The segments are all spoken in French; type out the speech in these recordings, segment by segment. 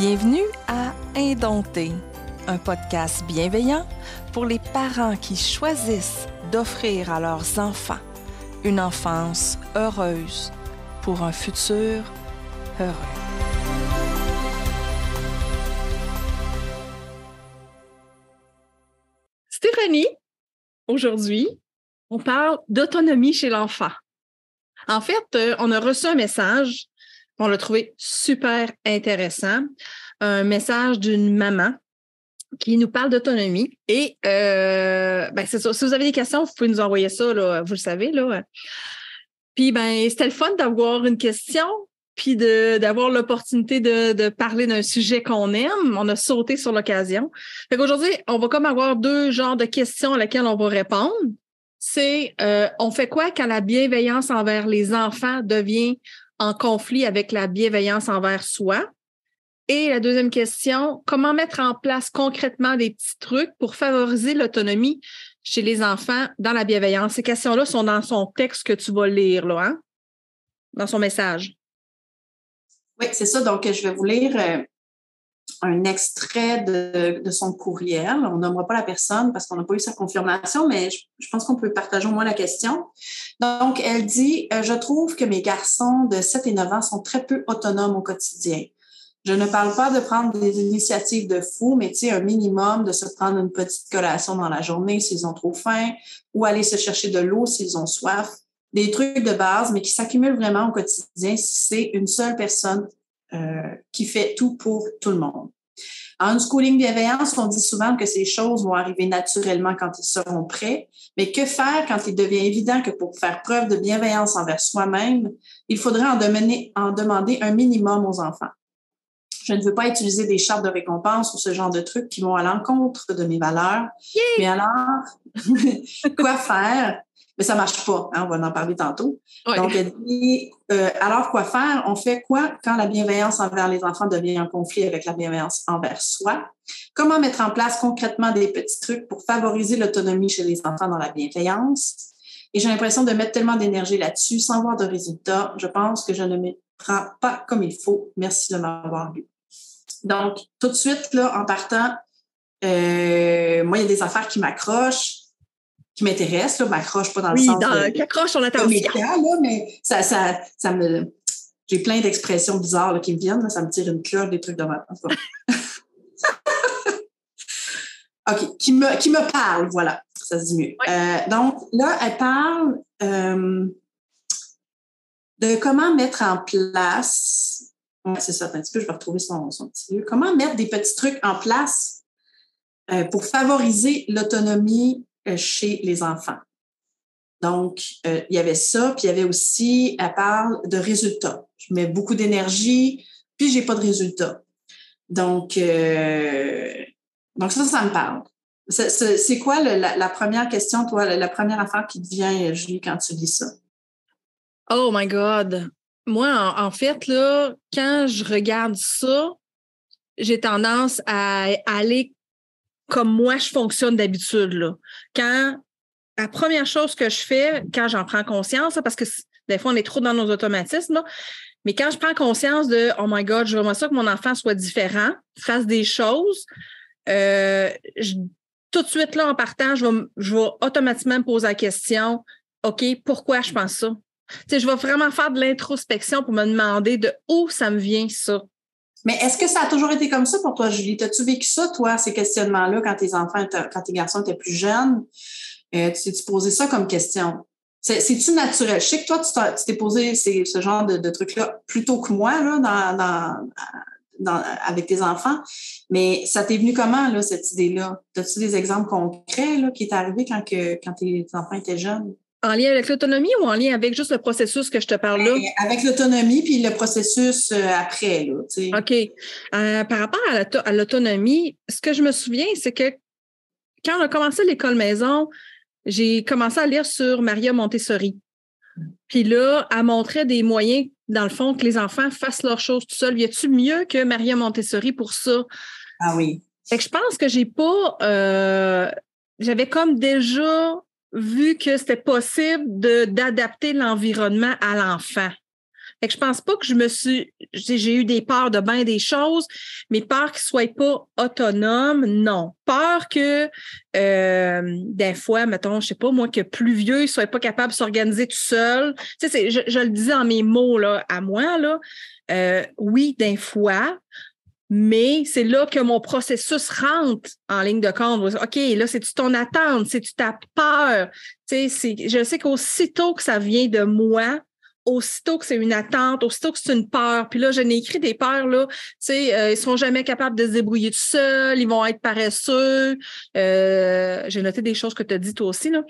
Bienvenue à Indompté, un podcast bienveillant pour les parents qui choisissent d'offrir à leurs enfants une enfance heureuse pour un futur heureux. Stéphanie, aujourd'hui, on parle d'autonomie chez l'enfant. En fait, euh, on a reçu un message, on l'a trouvé super intéressant, un message d'une maman qui nous parle d'autonomie. Et euh, ben, c'est ça. Si vous avez des questions, vous pouvez nous envoyer ça, vous le savez. Puis ben, c'était le fun d'avoir une question, puis d'avoir l'opportunité de, parler d'un sujet qu'on aime. On a sauté sur l'occasion. Fait qu'aujourd'hui, on va comme avoir deux genres de questions à lesquelles on va répondre c'est euh, on fait quoi quand la bienveillance envers les enfants devient en conflit avec la bienveillance envers soi? Et la deuxième question, comment mettre en place concrètement des petits trucs pour favoriser l'autonomie chez les enfants dans la bienveillance? Ces questions-là sont dans son texte que tu vas lire, là, hein? dans son message. Oui, c'est ça. Donc, je vais vous lire euh, un extrait de, son courriel. On nommera pas la personne parce qu'on n'a pas eu sa confirmation, mais je, pense qu'on peut partager au moins la question. Donc, elle dit, euh, je trouve que mes garçons de 7 et 9 ans sont très peu autonomes au quotidien. Je ne parle pas de prendre des initiatives de fou, mais tu sais, un minimum de se prendre une petite collation dans la journée s'ils ont trop faim ou aller se chercher de l'eau s'ils ont soif. Des trucs de base, mais qui s'accumulent vraiment au quotidien si c'est une seule personne euh, qui fait tout pour tout le monde. En schooling bienveillance, on dit souvent que ces choses vont arriver naturellement quand ils seront prêts, mais que faire quand il devient évident que pour faire preuve de bienveillance envers soi-même, il faudrait en, en demander un minimum aux enfants. Je ne veux pas utiliser des chartes de récompense ou ce genre de trucs qui vont à l'encontre de mes valeurs. Mais alors, quoi faire mais ça marche pas. Hein, on va en parler tantôt. Donc, elle dit, euh, alors quoi faire? On fait quoi quand la bienveillance envers les enfants devient en conflit avec la bienveillance envers soi? Comment mettre en place concrètement des petits trucs pour favoriser l'autonomie chez les enfants dans la bienveillance? Et j'ai l'impression de mettre tellement d'énergie là-dessus sans voir de résultats. Je pense que je ne me prends pas comme il faut. Merci de m'avoir lu. Donc, tout de suite, là, en partant, euh, moi, il y a des affaires qui m'accrochent qui m'intéresse, là, m'accroche pas dans le oui, sens dans, qui accroche son attention. là, mais ça, ça, ça me, j'ai plein d'expressions bizarres là, qui me viennent, là, ça me tire une cloche, des trucs de ma OK, qui me, qui me parle, voilà, ça se dit mieux. Euh, donc là, elle parle euh, de comment mettre en place, ouais, c'est ça, un petit peu, je vais retrouver son, son petit lieu, comment mettre des petits trucs en place euh, pour favoriser l'autonomie chez les enfants. Donc, euh, il y avait ça, puis il y avait aussi, elle parle de résultats. Je mets beaucoup d'énergie, puis j'ai pas de résultats. Donc, euh, donc ça, ça me parle. C'est quoi la, première question, toi, la, première affaire qui te vient, Julie, quand tu lis ça? Oh my God! Moi, en, en fait, là, quand je regarde ça, j'ai tendance à aller comme moi je fonctionne d'habitude. Là. Quand la première chose que je fais, quand j'en prends conscience, parce que des fois, on est trop dans nos automatismes, mais quand je prends conscience de Oh my God, je veux ça que mon enfant soit différent, fasse des choses, euh, tout de suite là, en partant, je vais, je vais automatiquement me poser la question OK, pourquoi je pense ça? je vais vraiment faire de l'introspection pour me demander de où ça me vient ça. Mais est-ce que ça a toujours été comme ça pour toi, Julie? T'as-tu vécu ça, toi, ces questionnements-là, quand tes enfants, quand tes garçons étaient plus jeunes? Euh, tu t'es posé ça comme question? C'est-tu naturel? Je sais que toi, tu t'es posé ce genre de, de trucs-là plus tôt que moi, là, dans, dans, avec tes enfants. Mais ça t'est venu comment, là, cette idée-là? As-tu des exemples concrets, là, qui est arrivé quand, que, quand tes enfants étaient jeunes? En lien avec l'autonomie ou en lien avec juste le processus que je te parle là? Ben, avec l'autonomie puis le processus euh, après. Là, OK. Euh, par rapport à l'autonomie, ce que je me souviens, c'est que quand on a commencé l'école maison, j'ai commencé à lire sur Maria Montessori. Puis là, elle montrait des moyens, dans le fond, que les enfants fassent leurs choses tout seuls. Y a-tu mieux que Maria Montessori pour ça? Ah oui. Fait que je pense que j'ai pas. Euh, j'avais comme déjà vu que c'était possible d'adapter l'environnement à l'enfant. Fait que je pense pas que je me suis. J'ai eu des peurs de bien des choses, mais peur qu'ils ne soient pas autonomes, non. Peur que euh, des fois, mettons, je sais pas, moi, que plus vieux, ne soient pas capables de s'organiser tout seul. Tu sais, je, le dis en mes mots là, à moi, là. Euh, oui, des fois, mais c'est là que mon processus rentre en ligne de compte. OK, là, c'est-tu ton attente? C'est-tu ta peur? Je sais qu'aussitôt que ça vient de moi, aussitôt que c'est une attente, aussitôt que c'est une peur. Puis là, je n'ai écrit des peurs, là, tu sais, euh, ils sont jamais capables de se débrouiller tout seuls, ils vont être paresseux. Euh, j'ai noté des choses que tu as dit toi aussi, là.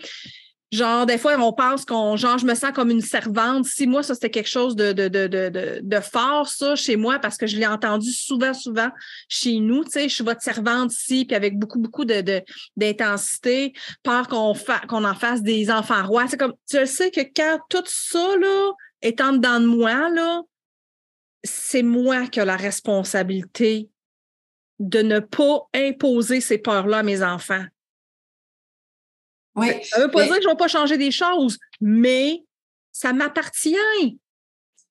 Genre, des fois, on pense qu'on, genre, je me sens comme une servante. Si moi, ça, c'était quelque chose de, de, de, de, de fort, ça, chez moi, parce que je l'ai entendu souvent, souvent chez nous. Tu sais, je suis votre servante ici, puis avec beaucoup, beaucoup de, d'intensité, peur qu'on, qu'on en fasse des enfants rois. C'est comme, je sais que quand tout ça, là, est en dedans de moi, là, c'est moi qui ai la responsabilité de ne pas imposer ces peurs-là à mes enfants. Oui. Ça ne veut pas dire que je ne vais pas changer des choses, mais ça m'appartient.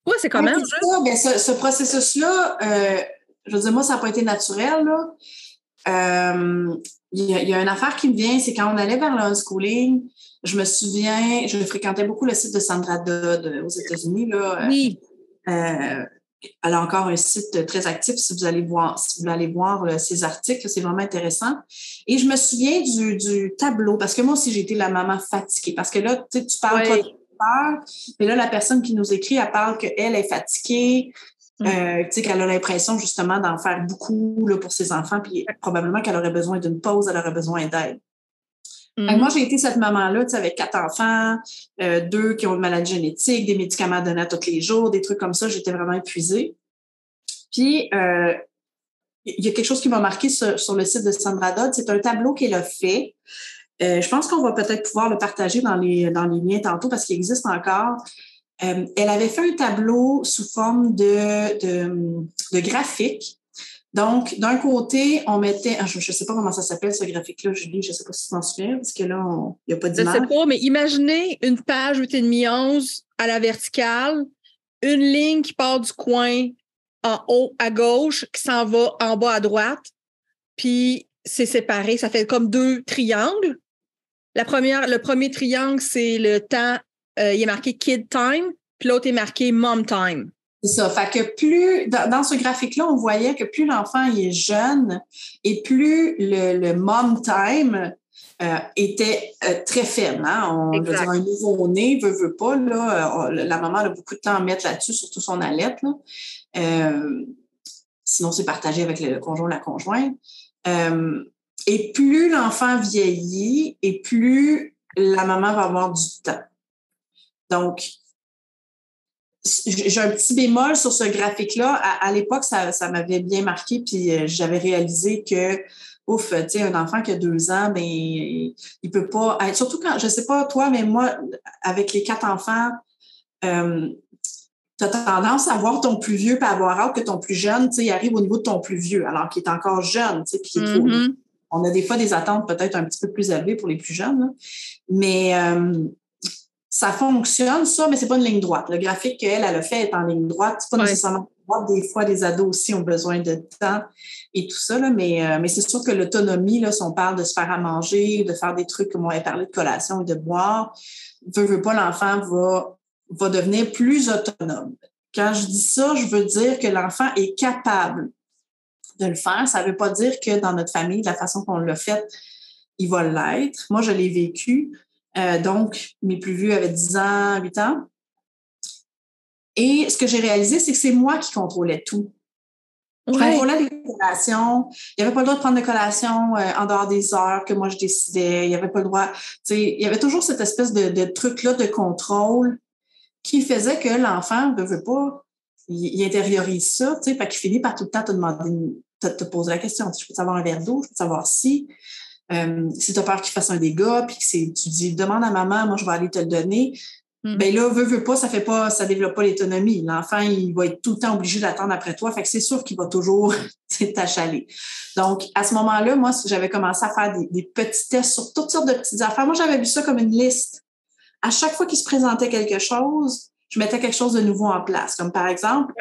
Oui, c'est quand oui, même. Ça, bien, ce, ce processus-là, euh, je veux dire, moi, ça n'a pas été naturel. Euh, il, y a, il y, a, une affaire qui me vient, c'est quand on allait vers le je me souviens, je fréquentais beaucoup le site de Sandra Dodd aux États-Unis. Là, oui. Euh, elle a encore un site très actif si vous allez voir, si vous aller voir là, ses articles, c'est vraiment intéressant. Et je me souviens du, du, tableau, parce que moi aussi, j'ai été la maman fatiguée. Parce que là, tu parles pas de peur, mais là, la personne qui nous écrit, elle parle qu'elle est fatiguée, mm. euh, qu'elle a l'impression justement d'en faire beaucoup là, pour ses enfants, puis probablement qu'elle aurait besoin d'une pause, elle aurait besoin d'aide. Mm. Moi, j'ai été cette maman-là, tu sais, avec quatre enfants, euh, deux qui ont une maladie génétique, des médicaments donnés à tous les jours, des trucs comme ça. J'étais vraiment épuisée. Puis, euh, il y a quelque chose qui m'a marqué sur, sur, le site de Sandra Dodd. C'est un tableau qu'elle a fait. Euh, je pense qu'on va peut-être pouvoir le partager dans les, dans les liens tantôt parce qu'il existe encore. Euh, elle avait fait un tableau sous forme de, de, de graphique donc, d'un côté, on mettait, je ne sais pas comment ça s'appelle ce graphique-là, Julie, je ne sais pas si tu t'en souviens, parce que là, il n'y a pas d'image. Je ne sais pas, mais imaginez une page 8,5 11 à la verticale, une ligne qui part du coin en haut à gauche, qui s'en va en bas à droite, puis c'est séparé, ça fait comme deux triangles. La première, le premier triangle, c'est le temps, euh, il est marqué kid time, puis l'autre est marqué mom time. C'est ça. Fait que plus, dans, dans ce graphique-là, on voyait que plus l'enfant il est jeune et plus le, le mom time euh, était euh, très faible. Hein? On veut dire un nouveau-né, veut, veut pas. Là, la maman a beaucoup de temps à mettre là-dessus, surtout son. Là. Euh, sinon, c'est partagé avec le conjoint ou la conjointe. Euh, et plus l'enfant vieillit et plus la maman va avoir du temps. Donc, j'ai un petit bémol sur ce graphique-là. À, à l'époque, ça, ça m'avait bien marqué, puis euh, j'avais réalisé que, ouf, tu sais, un enfant qui a deux ans, ben, il peut pas être, surtout quand, je sais pas toi, mais moi, avec les quatre enfants, euh, tu as tendance à voir ton plus vieux, à avoir hâte que ton plus jeune, tu sais, il arrive au niveau de ton plus vieux, alors qu'il est encore jeune, tu sais, puis mm -hmm. on a des fois des attentes peut-être un petit peu plus élevées pour les plus jeunes, là. mais euh, ça fonctionne, ça, mais c'est pas une ligne droite. Le graphique qu'elle, elle a fait est en ligne droite. C'est pas nécessairement droite. Des fois, les ados aussi ont besoin de temps et tout ça, là, mais, euh, mais c'est sûr que l'autonomie, là, si on parle de se faire à manger, de faire des trucs comme on avait parlé de collation et de boire, veut, veut pas, l'enfant va, va devenir plus autonome. Quand je dis ça, je veux dire que l'enfant est capable de le faire. Ça veut pas dire que dans notre famille, de la façon qu'on l'a fait, il va l'être. Moi, je l'ai vécu. Euh, donc, mes plus vieux avaient 10 ans, 8 ans. Et ce que j'ai réalisé, c'est que c'est moi qui contrôlais tout. Je ouais. contrôlais les collations. Il n'y avait pas le droit de prendre de collation euh, en dehors des heures que moi je décidais. Il n'y avait pas le droit. Il y avait toujours cette espèce de, de truc-là de contrôle qui faisait que l'enfant ne veut pas, il, il, intériorise ça, tu sais, qu'il finit par tout le temps te demander, te, te poser la question. Je peux savoir un verre d'eau, je peux savoir si. Euh, si tu as peur qu'il fasse un dégât, puis que tu dis demande à maman, moi je vais aller te le donner. Mm. Ben là, veut, veut pas, ça fait pas, ça développe pas l'autonomie. L'enfant, il va être tout le temps obligé d'attendre après toi. Fait que c'est sûr qu'il va toujours t'achaler. Donc, à ce moment-là, moi, j'avais commencé à faire des, des, petits tests sur toutes sortes de petites affaires. Moi, j'avais vu ça comme une liste. À chaque fois qu'il se présentait quelque chose, je mettais quelque chose de nouveau en place. Comme par exemple,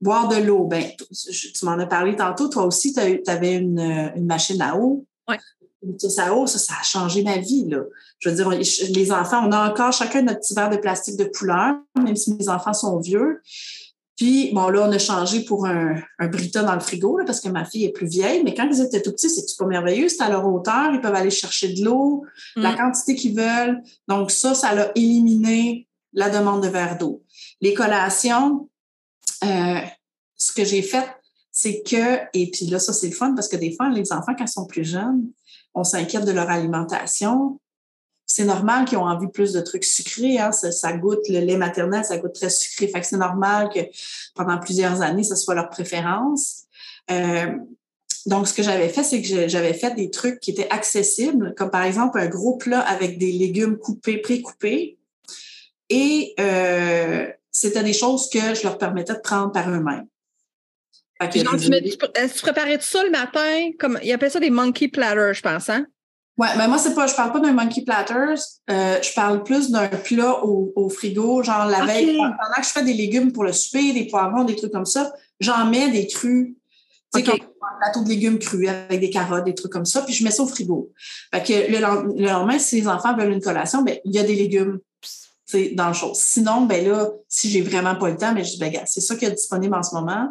boire de l'eau. Ben, tu m'en as parlé tantôt. Toi aussi, tu avais une, machine à eau. Oui. Ça, eau, ça, ça a changé ma vie. Là. Je veux dire, les enfants, on a encore chacun notre petit verre de plastique de couleur, même si mes enfants sont vieux. Puis, bon, là, on a changé pour un, un Brita dans le frigo, parce que ma fille est plus vieille. Mais quand ils étaient tout petits, c'est pas merveilleux? C'est à leur hauteur. Ils peuvent aller chercher de l'eau, la mm. quantité qu'ils veulent. Donc, ça, ça a éliminé la demande de verre d'eau. Les collations, euh, ce que j'ai fait, c'est que, et puis là, ça, c'est le fun parce que des fois, les enfants, quand ils sont plus jeunes, on s'inquiète de leur alimentation c'est normal qu'ils ont envie plus de trucs sucrés. Hein? Ça, goûte, le lait maternel, ça goûte très sucré. Fait que c'est normal que pendant plusieurs années, ce soit leur préférence. Euh, donc, ce que j'avais fait, c'est que j'avais fait des trucs qui étaient accessibles, comme par exemple un gros plat avec des légumes coupés, pré-coupés. Et euh, c'était des choses que je leur permettais de prendre par eux-mêmes. Tu, tu, préparais ça le matin? Comme, ils appellent ça des monkey platters, je pense, hein? Ouais, mais moi, c'est pas, je parle pas d'un monkey platters. Euh, je parle plus d'un plat au, frigo, genre la veille. Pendant que je fais des légumes pour le souper, des poivrons, des trucs comme ça, j'en mets des crus. Tu sais, comme un plateau de légumes crus avec des carottes, des trucs comme ça, puis je mets ça au frigo. Fait que le, lendemain, si les enfants veulent une collation, ben, il y a des légumes dans le chose. Sinon, ben là, si j'ai vraiment pas le temps, ben, je dis, ben, c'est ça qui est disponible en ce moment.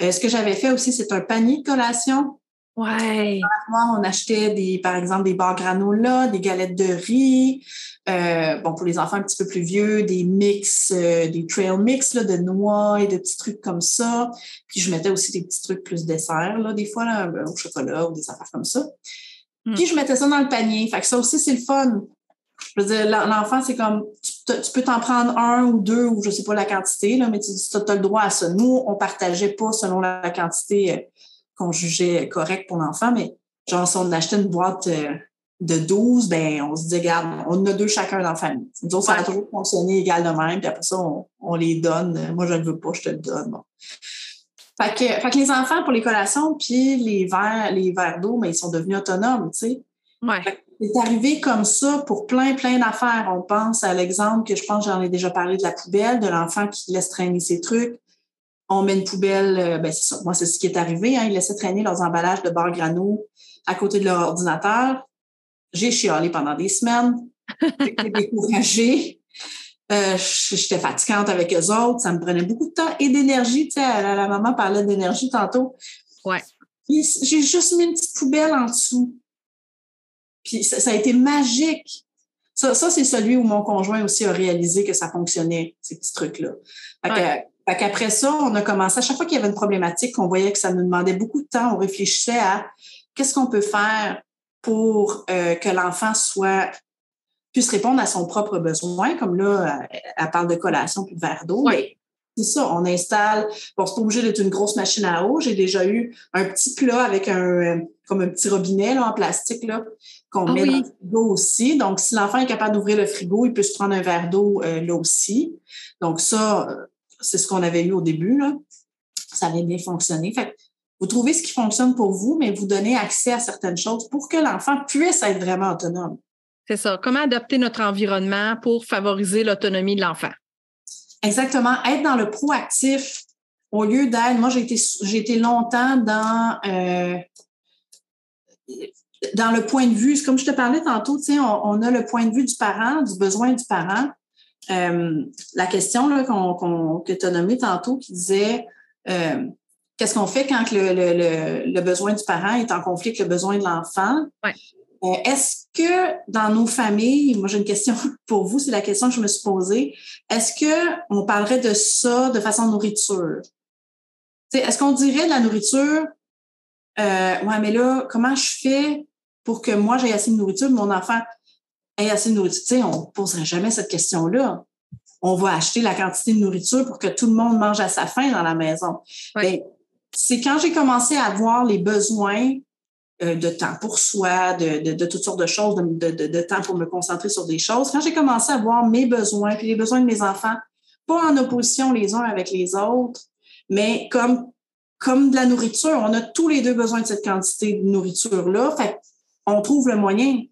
Euh, ce que j'avais fait aussi, c'est un panier de collation Ouais. On achetait des, par exemple, des barres granola, des galettes de riz. Euh, bon, pour les enfants un petit peu plus vieux, des mix, euh, des trail mix là, de noix et de petits trucs comme ça. Puis je mettais aussi des petits trucs plus dessert, là, des fois, là, au chocolat ou des affaires comme ça. Hmm. Puis je mettais ça dans le panier. Fait que ça aussi, c'est le fun. Je veux dire, l'enfant, c'est comme, tu, peux t'en prendre un ou deux, ou je sais pas la quantité, là, mais tu, tu as le droit à ça. Nous, on partageait pas selon la quantité euh, qu'on jugeait correct pour l'enfant, mais genre, si on achetait une boîte euh, de 12, ben, on se dit, regarde, on en a deux chacun dans la famille. Nous autres, ça a toujours fonctionné égal de même, puis après ça, on, les donne. Moi, je ne veux pas, je te le donne. Fait que, fait que les enfants, pour les collations, puis les verres, les verres d'eau, mais ils sont devenus autonomes, tu sais. Ouais. C'est arrivé comme ça pour plein, plein d'affaires. On pense à l'exemple que je pense, j'en ai déjà parlé de la poubelle, de l'enfant qui laisse traîner ses trucs on met une poubelle, euh, ben c'est ça. Moi, c'est ce qui est arrivé. Hein, ils laissaient traîner leurs emballages de bar grano à côté de leur ordinateur. J'ai chialé pendant des semaines. J'étais découragée. Euh, J'étais fatigante avec eux autres. Ça me prenait beaucoup de temps et d'énergie. Tu sais, la, la, maman parlait d'énergie tantôt. Ouais. J'ai juste mis une petite poubelle en dessous. Puis ça, a été magique. Ça, ça c'est celui où mon conjoint aussi a réalisé que ça fonctionnait, ces petits trucs-là. Fait fait qu'après ça, on a commencé, à chaque fois qu'il y avait une problématique, on voyait que ça nous demandait beaucoup de temps, on réfléchissait à qu'est-ce qu'on peut faire pour euh, que l'enfant soit puisse répondre à son propre besoin, comme là, elle parle de collation puis de verre d'eau. Oui. C'est ça, on installe. Bon, c'est pas obligé d'être une grosse machine à eau. J'ai déjà eu un petit plat avec un comme un petit robinet là, en plastique là qu'on ah met dans le frigo aussi. Donc, si l'enfant est capable d'ouvrir le frigo, il peut se prendre un verre d'eau euh, là aussi. Donc, ça, c'est ce qu'on avait eu au début. Là. Ça avait bien fonctionné. Fait vous trouvez ce qui fonctionne pour vous, mais vous donnez accès à certaines choses pour que l'enfant puisse être vraiment autonome. C'est ça. Comment adapter notre environnement pour favoriser l'autonomie de l'enfant? Exactement. Être dans le proactif au lieu d'être. Moi, j'ai été, j'ai été longtemps dans, euh, dans le point de vue. Comme je te parlais tantôt, on, on a le point de vue du parent, du besoin du parent. Euh, la question là, qu'on, que tu as nommée tantôt qui disait euh, qu'est-ce qu'on fait quand le, le, le, besoin du parent est en conflit avec le besoin de l'enfant? Euh, est-ce que dans nos familles, moi j'ai une question pour vous, c'est la question que je me suis posée, est-ce qu'on parlerait de ça de façon nourriture? est-ce qu'on dirait de la nourriture, ouais, mais là, comment je fais pour que moi j'ai assez de nourriture, mon enfant hey, assez de nourriture? on ne poserait jamais cette question-là. On va acheter la quantité de nourriture pour que tout le monde mange à sa faim dans la maison. Ben, c'est quand j'ai commencé à voir les besoins euh, de temps pour soi, de, de, toutes sortes de choses, de, de, temps pour me concentrer sur des choses. Quand j'ai commencé à voir mes besoins, puis les besoins de mes enfants, pas en opposition les uns avec les autres, mais comme, comme de la nourriture, on a tous les deux besoin de cette quantité de nourriture-là. Fait on trouve le moyen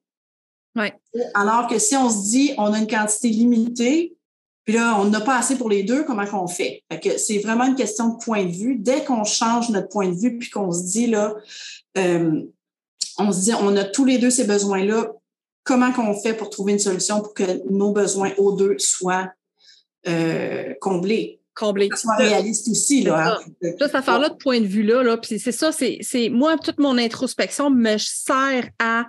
Ouais. Alors que si on se dit on a une quantité limitée, Puis là, on n'a pas assez pour les deux, comment qu'on fait? fait que c'est vraiment une question de point de vue. Dès qu'on change notre point de vue, puis qu'on se dit, là, euh, on se dit, on a tous les deux ces besoins-là, comment qu'on fait pour trouver une solution pour que nos besoins aux deux soient euh, comblés? Comblés. Soit réaliste aussi, là. Hein. cette affaire-là de point de vue-là, là, puis c'est ça, c'est moi, toute mon introspection me sert à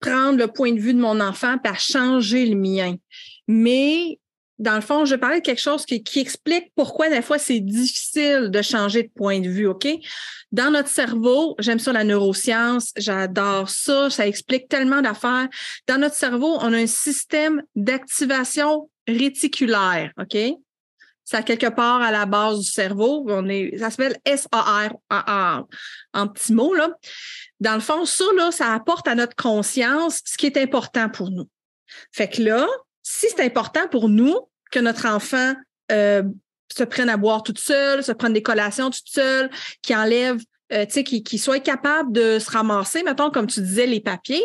prendre le point de vue de mon enfant et à changer le mien. Mais dans le fond, je parlais de quelque chose qui, explique pourquoi des fois c'est difficile de changer de point de vue, OK? Dans notre cerveau, j'aime ça la neuroscience, j'adore ça, ça explique tellement d'affaires. Dans notre cerveau, on a un système d'activation réticulaire, OK? Ça quelque part à la base du cerveau, on est, ça s'appelle SAR en petits mots, là. Dans le fond, ça, ça apporte à notre conscience ce qui est important pour nous. Fait que là, si c'est important pour nous que notre enfant euh, se prenne à boire toute seule, se prenne des collations toute seule, qui enlève, euh, tu sais, qui, soit capable de se ramasser, mettons, comme tu disais, les papiers,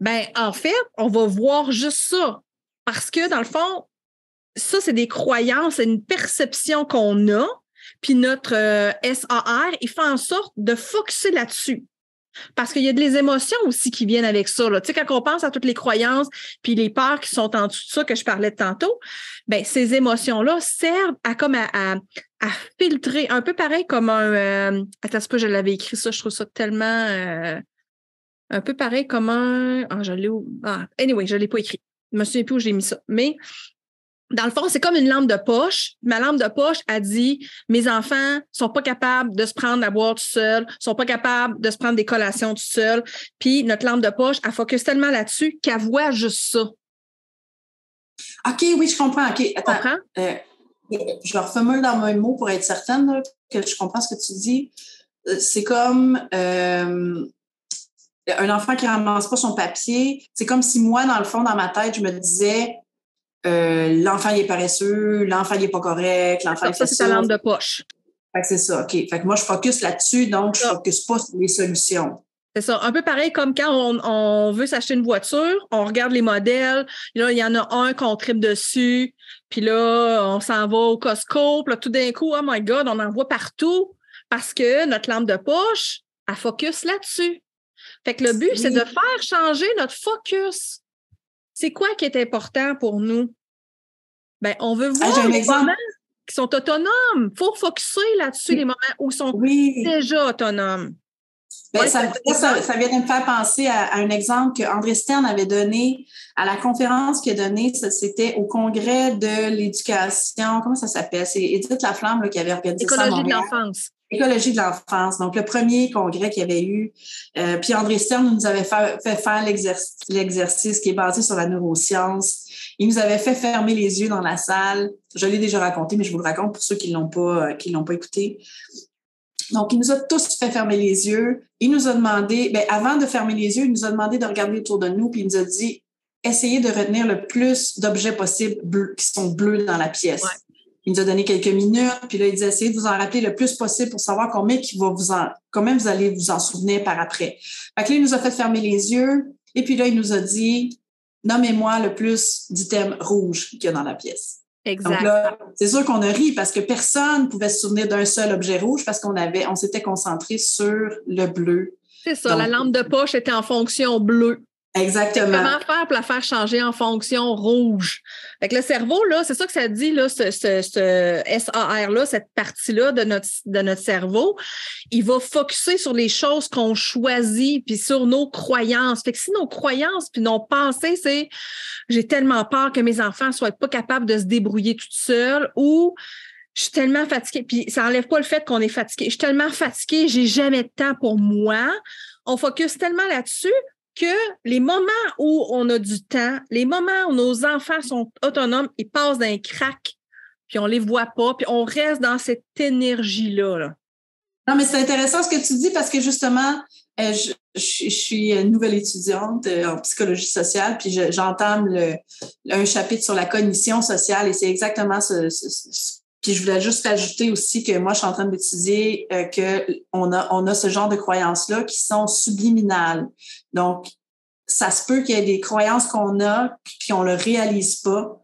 ben en fait, on va voir juste ça. Parce que, dans le fond, ça, c'est des croyances, c'est une perception qu'on a, puis notre euh, SAR, il fait en sorte de focuser là-dessus. Parce qu'il y a des émotions aussi qui viennent avec ça. Tu sais, quand on pense à toutes les croyances puis les peurs qui sont en dessous de ça que je parlais tantôt, ben ces émotions-là servent à comme à, filtrer, un peu pareil comme un. Euh, attends, pas, je l'avais écrit ça, je trouve ça tellement. Euh, un peu pareil comme un. Ah, je l'ai. Ah, anyway, je ne l'ai pas écrit. Je me souviens plus où j'ai mis ça. Mais dans le fond, c'est comme une lampe de poche. Ma lampe de poche a dit mes enfants sont pas capables de se prendre la boire tout seuls, sont pas capables de se prendre des collations tout seuls. Puis notre lampe de poche, elle focus tellement là-dessus qu'elle voit juste ça. OK, oui, je comprends. OK, attends. Euh, je reformule dans mes mots pour être certaine que je comprends ce que tu dis. Euh, c'est comme euh, un enfant qui ramasse pas son papier. C'est comme si moi, dans le fond, dans ma tête, je me disais euh, l'enfant il est paresseux, l'enfant il est pas correct, l'enfant ça, c'est ta lampe de poche. c'est ça, OK. Fait que moi, je focus là-dessus, donc je ne focus pas sur les solutions. C'est ça. Un peu pareil comme quand on, veut s'acheter une voiture, on regarde les modèles. Là, il y en a un qu'on tripe dessus. Puis là, on s'en va au Costco. Puis là, tout d'un coup, oh my God, on en voit partout parce que notre lampe de poche, elle focus là-dessus. Fait que le but, c'est de faire changer notre focus. C'est quoi qui est important pour nous? Ben, on veut ah, voir les moments qui sont autonomes. Il faut focuser là-dessus, les moments où ils sont déjà autonomes. Ben, ça, vient de me faire penser à, un exemple que André Stern avait donné à la conférence qu'il a donnée. C'était au congrès de l'éducation. Comment ça s'appelle? C'est Edith Laflamme qui avait organisé ça. Écologie de l'enfance. Écologie de l'enfance. Donc, le premier congrès qu'il y avait eu. Euh, puis André Stern nous avait fait, fait faire l'exercice qui est basé sur la neuroscience. Il nous avait fait fermer les yeux dans la salle. Je l'ai déjà raconté, mais je vous le raconte pour ceux qui l'ont pas, euh, qui l'ont pas écouté. Donc, il nous a tous fait fermer les yeux. Il nous a demandé, ben, avant de fermer les yeux, il nous a demandé de regarder autour de nous, puis il nous a dit, essayez de retenir le plus d'objets possibles qui sont bleus dans la pièce. Il nous a donné quelques minutes, puis là, il disait, essayez de vous en rappeler le plus possible pour savoir combien qui va vous en, combien vous allez vous en souvenir par après. Fait que là, il nous a fait fermer les yeux, et puis là, il nous a dit, nommez-moi le plus d'items rouges qu'il y a dans la pièce. Exact. c'est sûr qu'on a ri parce que personne ne pouvait se souvenir d'un seul objet rouge parce qu'on avait, on s'était concentré sur le bleu. C'est ça, la lampe de poche était en fonction bleue. Exactement. Comment faire pour la faire changer en fonction rouge? Fait le cerveau, là, c'est ça que ça dit, là, ce, SAR-là, cette partie-là de notre, de notre cerveau, il va focuser sur les choses qu'on choisit, puis sur nos croyances. Fait que si nos croyances, puis nos pensées, c'est j'ai tellement peur que mes enfants soient pas capables de se débrouiller toutes seuls ou je suis tellement fatiguée, puis ça n'enlève pas le fait qu'on est fatigué. Je suis tellement fatiguée, j'ai jamais de temps pour moi. On focus tellement là-dessus que les moments où on a du temps, les moments où nos enfants sont autonomes, ils passent d'un crack, puis on les voit pas, puis on reste dans cette énergie-là. Non, mais c'est intéressant ce que tu dis parce que justement, euh, je, suis une nouvelle étudiante euh, en psychologie sociale, puis j'entame un chapitre sur la cognition sociale et c'est exactement ce, puis je voulais juste ajouter aussi que moi, je suis en train d'étudier euh, qu'on on a ce genre de croyances-là qui sont subliminales. Donc, ça se peut qu'il y ait des croyances qu'on a, puis on ne le réalise pas.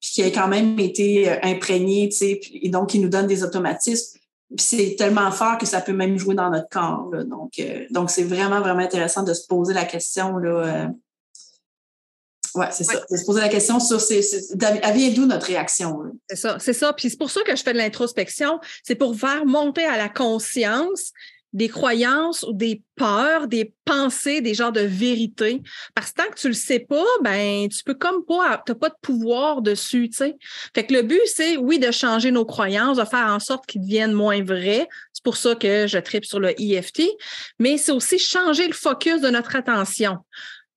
puis qui a quand même été imprégné, tu sais, et donc qui nous donne des automatismes. c'est tellement fort que ça peut même jouer dans notre corps. Donc, donc c'est vraiment, vraiment intéressant de se poser la question là, oui, c'est ça. De se poser la question sur ces, elle vient d'où notre réaction. C'est ça, c'est ça. Puis c'est pour ça que je fais de l'introspection. C'est pour faire monter à la conscience des croyances ou des peurs, des pensées, des genres de vérités. Parce que tant que tu le sais pas, ben tu peux comme pas, t'as pas de pouvoir dessus, tu sais. Fait que le but, c'est oui de changer nos croyances, de faire en sorte qu'ils deviennent moins vrais. C'est pour ça que je tripe sur le EFT, mais c'est aussi changer le focus de notre attention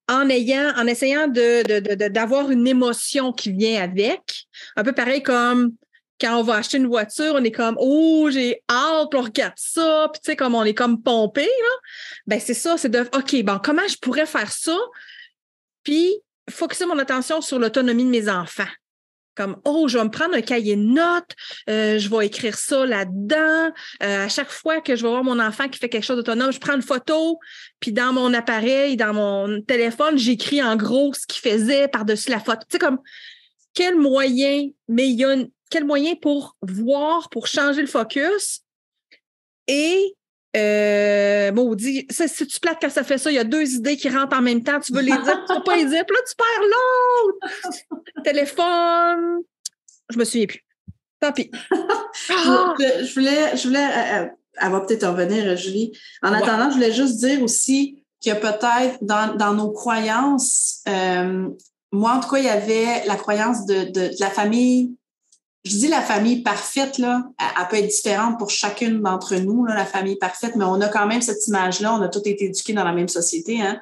en ayant, en essayant de, d'avoir une émotion qui vient avec. Un peu pareil comme quand on va acheter une voiture, on est comme Oh, j'ai hâte, on regarde ça, puis tu sais, comme on est comme pompé, là. Ben, c'est ça, c'est de OK, bon, comment je pourrais faire ça? Puis focuser mon attention sur l'autonomie de mes enfants comme oh je vais me prendre un cahier de notes, euh, je vais écrire ça là-dedans. Euh, à chaque fois que je vais voir mon enfant qui fait quelque chose d'autonome, je prends une photo, puis dans mon appareil, dans mon téléphone, j'écris en gros ce qu'il faisait par-dessus la photo. Tu sais comme quel moyen, mais il y a quel moyen pour voir, pour changer le focus et euh, maudit, c'est-tu plate quand ça fait ça? Il y a deux idées qui rentrent en même temps. Tu veux les dire, tu ne pas les dire. Puis là, tu perds l'autre. Téléphone. Je me souviens plus. Tant pis. je voulais, je voulais, euh, euh, elle va peut-être revenir, Julie. En attendant, je voulais juste dire aussi que peut-être dans, dans, nos croyances, euh, moi, en tout cas, il y avait la croyance de, de, de la famille je dis la famille parfaite, là, elle, peut être différente pour chacune d'entre nous, la famille parfaite, mais on a quand même cette image-là, on a tous été éduqués dans la même société, hein,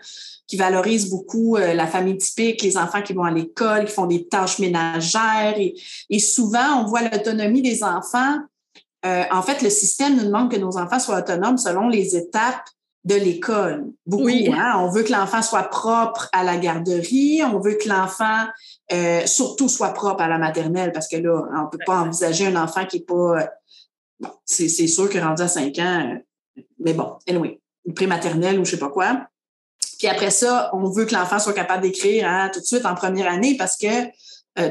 qui valorise beaucoup euh, la famille typique, les enfants qui vont à l'école, qui font des tâches ménagères. Et, souvent, on voit l'autonomie des enfants. Euh, en fait, le système nous demande que nos enfants soient autonomes selon les étapes de l'école. Beaucoup, hein? On veut que l'enfant soit propre à la garderie, on veut que l'enfant euh, surtout soit propre à la maternelle, parce que là, on ne peut pas envisager un enfant qui n'est pas. Euh, bon, c'est sûr que rendu à 5 ans, euh, mais bon, anyway, une prématernelle ou je sais pas quoi. Puis après ça, on veut que l'enfant soit capable d'écrire hein, tout de suite en première année parce que